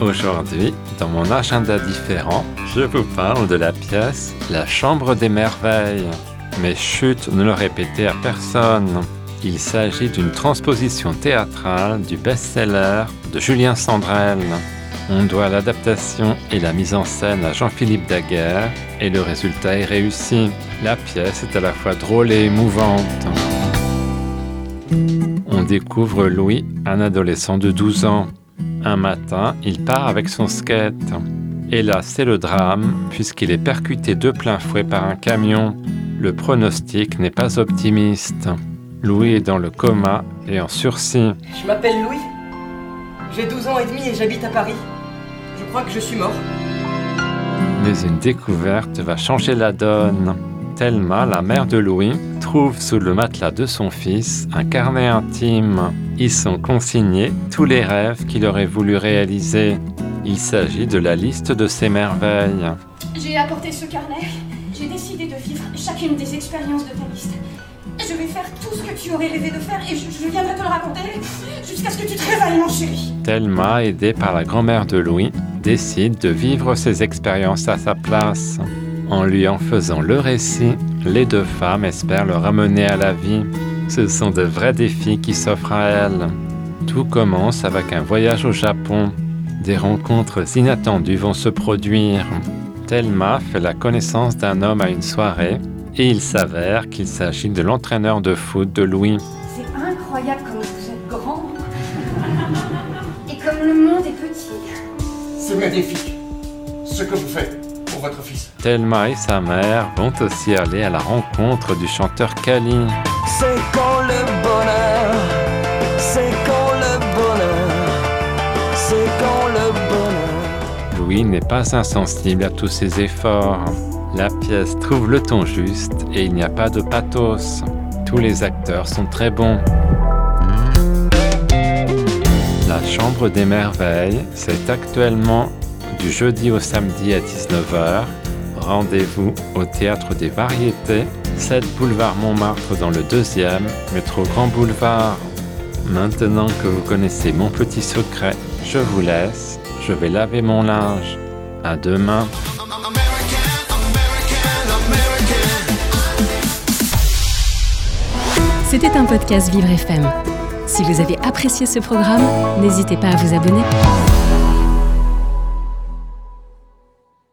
Aujourd'hui, dans mon agenda différent, je vous parle de la pièce La Chambre des Merveilles. Mais chut, ne le répétez à personne. Il s'agit d'une transposition théâtrale du best-seller de Julien Sandrel. On doit l'adaptation et la mise en scène à Jean-Philippe Daguerre et le résultat est réussi. La pièce est à la fois drôle et émouvante. On découvre Louis, un adolescent de 12 ans. Un matin, il part avec son skate. Et là, c'est le drame, puisqu'il est percuté de plein fouet par un camion. Le pronostic n'est pas optimiste. Louis est dans le coma et en sursis. Je m'appelle Louis. J'ai 12 ans et demi et j'habite à Paris. Je crois que je suis mort. Mais une découverte va changer la donne. Thelma, la mère de Louis, trouve sous le matelas de son fils un carnet intime. Ils sont consignés tous les rêves qu'il aurait voulu réaliser. Il s'agit de la liste de ses merveilles. J'ai apporté ce carnet. J'ai décidé de vivre chacune des expériences de ta liste. Je vais faire tout ce que tu aurais rêvé de faire et je, je viendrai te le raconter jusqu'à ce que tu te réveilles, mon chéri. Thelma, aidée par la grand-mère de Louis, décide de vivre ses expériences à sa place. En lui en faisant le récit, les deux femmes espèrent le ramener à la vie. Ce sont de vrais défis qui s'offrent à elles. Tout commence avec un voyage au Japon. Des rencontres inattendues vont se produire. Thelma fait la connaissance d'un homme à une soirée et il s'avère qu'il s'agit de l'entraîneur de foot de Louis. C'est incroyable comme vous êtes grand. Et comme le monde est petit. C'est magnifique ce que vous faites pour votre fils. Thelma et sa mère vont aussi aller à la rencontre du chanteur Kali. C'est quand le bonheur, c'est quand le bonheur, c'est quand le bonheur. Louis n'est pas insensible à tous ses efforts. La pièce trouve le ton juste et il n'y a pas de pathos. Tous les acteurs sont très bons. La Chambre des Merveilles, c'est actuellement du jeudi au samedi à 19h. Rendez-vous au Théâtre des Variétés, 7 boulevard Montmartre dans le deuxième, métro Grand Boulevard. Maintenant que vous connaissez mon petit secret, je vous laisse. Je vais laver mon linge. À demain. C'était un podcast Vivre FM. Si vous avez apprécié ce programme, n'hésitez pas à vous abonner.